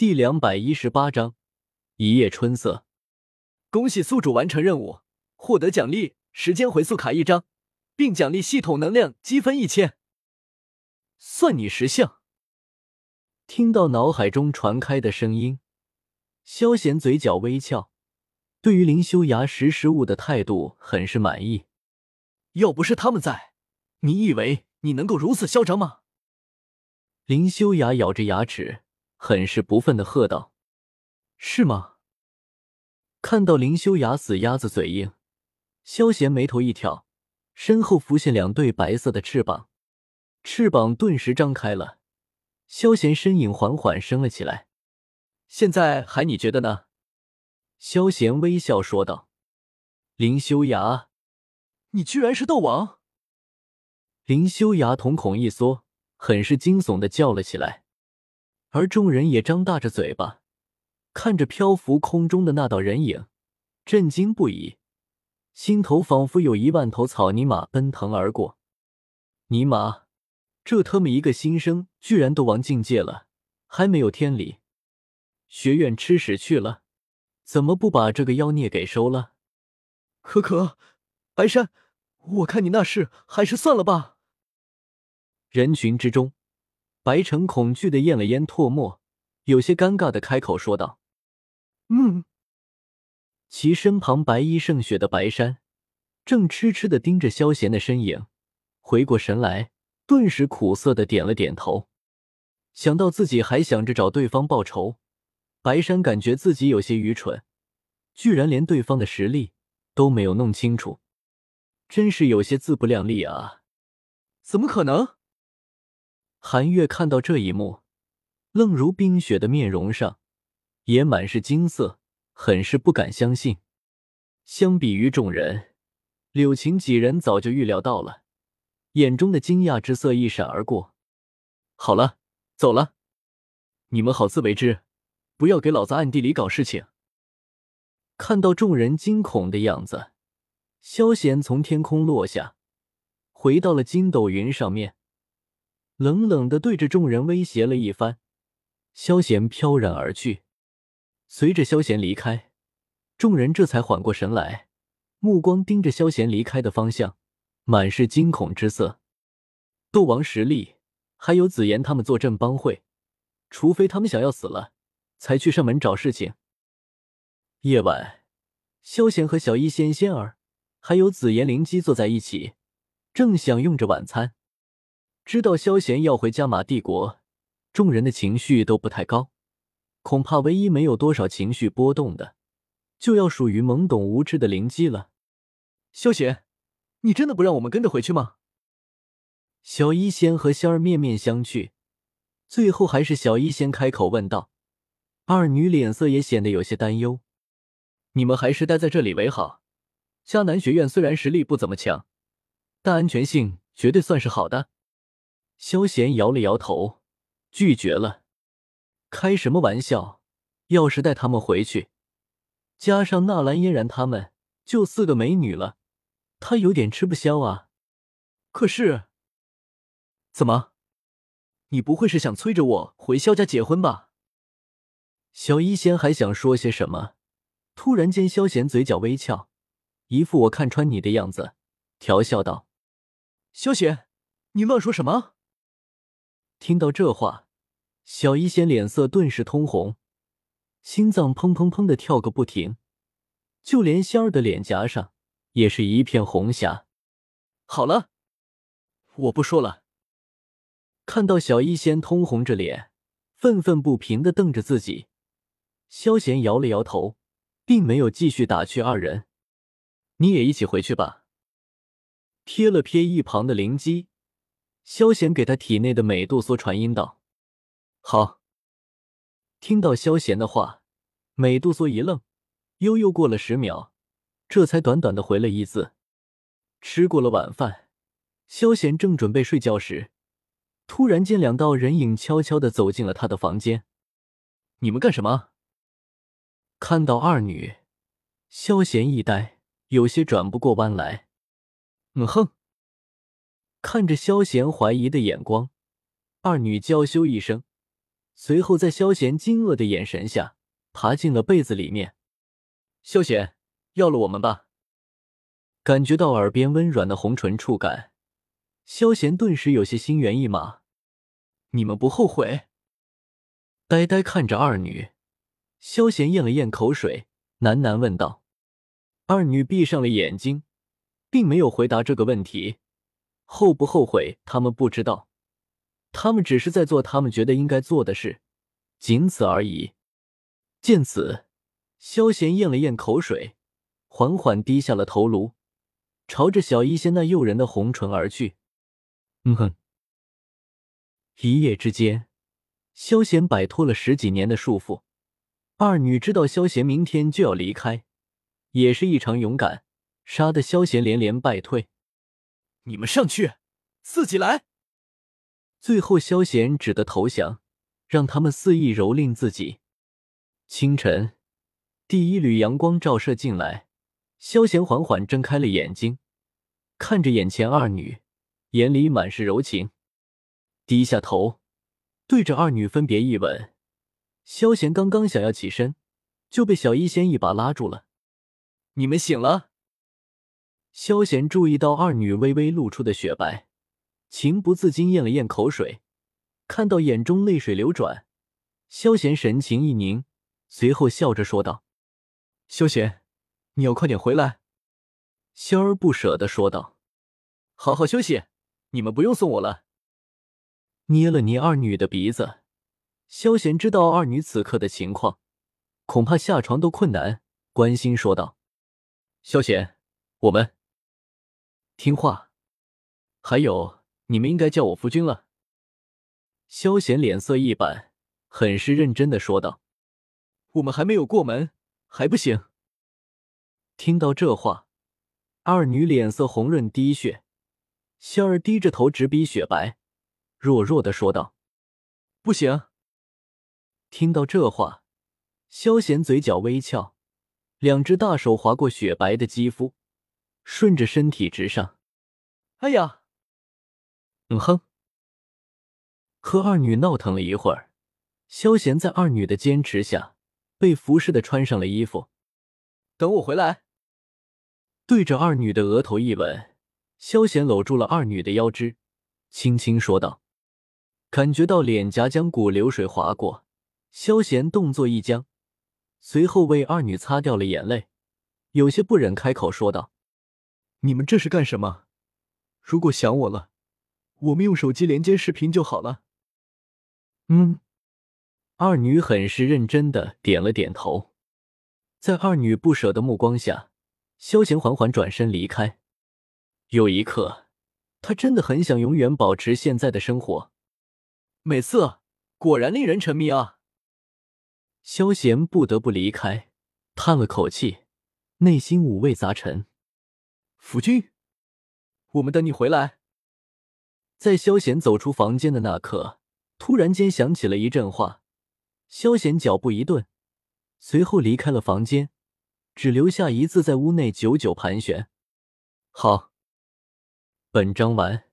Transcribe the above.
第两百一十八章一夜春色。恭喜宿主完成任务，获得奖励时间回溯卡一张，并奖励系统能量积分一千。算你识相！听到脑海中传开的声音，萧贤嘴角微翘，对于林修崖识时务的态度很是满意。要不是他们在，你以为你能够如此嚣张吗？林修崖咬着牙齿。很是不忿的喝道：“是吗？”看到林修雅死鸭子嘴硬，萧贤眉头一挑，身后浮现两对白色的翅膀，翅膀顿时张开了，萧贤身影缓缓升了起来。现在还你觉得呢？萧贤微笑说道：“林修雅，你居然是斗王！”林修雅瞳孔一缩，很是惊悚的叫了起来。而众人也张大着嘴巴，看着漂浮空中的那道人影，震惊不已，心头仿佛有一万头草泥马奔腾而过。尼玛，这他妈一个新生居然都王境界了，还没有天理！学院吃屎去了，怎么不把这个妖孽给收了？可可，白山，我看你那事还是算了吧。人群之中。白城恐惧的咽了咽唾沫，有些尴尬的开口说道：“嗯。”其身旁白衣胜雪的白山正痴痴的盯着萧贤的身影，回过神来，顿时苦涩的点了点头。想到自己还想着找对方报仇，白山感觉自己有些愚蠢，居然连对方的实力都没有弄清楚，真是有些自不量力啊！怎么可能？韩月看到这一幕，愣如冰雪的面容上也满是惊色，很是不敢相信。相比于众人，柳晴几人早就预料到了，眼中的惊讶之色一闪而过。好了，走了，你们好自为之，不要给老子暗地里搞事情。看到众人惊恐的样子，萧贤从天空落下，回到了筋斗云上面。冷冷的对着众人威胁了一番，萧贤飘然而去。随着萧贤离开，众人这才缓过神来，目光盯着萧贤离开的方向，满是惊恐之色。斗王实力，还有紫妍他们坐镇帮会，除非他们想要死了，才去上门找事情。夜晚，萧贤和小医仙仙儿，还有紫妍灵姬坐在一起，正享用着晚餐。知道萧贤要回加玛帝国，众人的情绪都不太高。恐怕唯一没有多少情绪波动的，就要属于懵懂无知的灵姬了。萧贤，你真的不让我们跟着回去吗？小医仙和仙儿面面相觑，最后还是小医仙开口问道。二女脸色也显得有些担忧。你们还是待在这里为好。迦南学院虽然实力不怎么强，但安全性绝对算是好的。萧贤摇了摇头，拒绝了。开什么玩笑？要是带他们回去，加上纳兰嫣然他们，就四个美女了，他有点吃不消啊。可是，怎么？你不会是想催着我回萧家结婚吧？小医仙还想说些什么，突然间，萧贤嘴角微翘，一副我看穿你的样子，调笑道：“萧贤，你乱说什么？”听到这话，小医仙脸色顿时通红，心脏砰砰砰的跳个不停，就连仙儿的脸颊上也是一片红霞。好了，我不说了。看到小医仙通红着脸，愤愤不平的瞪着自己，萧贤摇了摇头，并没有继续打趣二人。你也一起回去吧。瞥了瞥一旁的灵姬。萧贤给他体内的美杜莎传音道：“好。”听到萧贤的话，美杜莎一愣，悠悠过了十秒，这才短短的回了一字。吃过了晚饭，萧贤正准备睡觉时，突然间两道人影悄悄的走进了他的房间。“你们干什么？”看到二女，萧贤一呆，有些转不过弯来。“嗯哼。”看着萧贤怀疑的眼光，二女娇羞一声，随后在萧贤惊愕的眼神下，爬进了被子里面。萧贤，要了我们吧！感觉到耳边温软的红唇触感，萧贤顿时有些心猿意马。你们不后悔？呆呆看着二女，萧贤咽了咽口水，喃喃问道。二女闭上了眼睛，并没有回答这个问题。后不后悔，他们不知道。他们只是在做他们觉得应该做的事，仅此而已。见此，萧贤咽了咽口水，缓缓低下了头颅，朝着小医仙那诱人的红唇而去。嗯哼。一夜之间，萧贤摆脱了十几年的束缚。二女知道萧贤明天就要离开，也是异常勇敢，杀得萧贤连连败退。你们上去，自己来。最后，萧贤只得投降，让他们肆意蹂躏自己。清晨，第一缕阳光照射进来，萧贤缓缓睁开了眼睛，看着眼前二女，眼里满是柔情，低下头，对着二女分别一吻。萧贤刚刚想要起身，就被小医仙一把拉住了。“你们醒了。”萧贤注意到二女微微露出的雪白。情不自禁咽了咽口水，看到眼中泪水流转，萧贤神情一凝，随后笑着说道：“萧贤，你要快点回来。”萧儿不舍得说道：“好好休息，你们不用送我了。”捏了捏二女的鼻子，萧贤知道二女此刻的情况，恐怕下床都困难，关心说道：“萧贤，我们听话，还有。”你们应该叫我夫君了。萧贤脸色一板，很是认真的说道：“我们还没有过门，还不行。”听到这话，二女脸色红润滴血，仙儿低着头，直逼雪白，弱弱的说道：“不行。”听到这话，萧贤嘴角微翘，两只大手划过雪白的肌肤，顺着身体直上。哎呀！嗯哼，和二女闹腾了一会儿，萧贤在二女的坚持下被服侍的穿上了衣服。等我回来，对着二女的额头一吻，萧贤搂住了二女的腰肢，轻轻说道：“感觉到脸颊将骨流水划过，萧贤动作一僵，随后为二女擦掉了眼泪，有些不忍开口说道：‘你们这是干什么？如果想我了。’”我们用手机连接视频就好了。嗯，二女很是认真的点了点头。在二女不舍的目光下，萧贤缓缓转身离开。有一刻，他真的很想永远保持现在的生活。美色果然令人沉迷啊！萧贤不得不离开，叹了口气，内心五味杂陈。夫君，我们等你回来。在萧贤走出房间的那刻，突然间响起了一阵话。萧贤脚步一顿，随后离开了房间，只留下一字在屋内久久盘旋。好，本章完。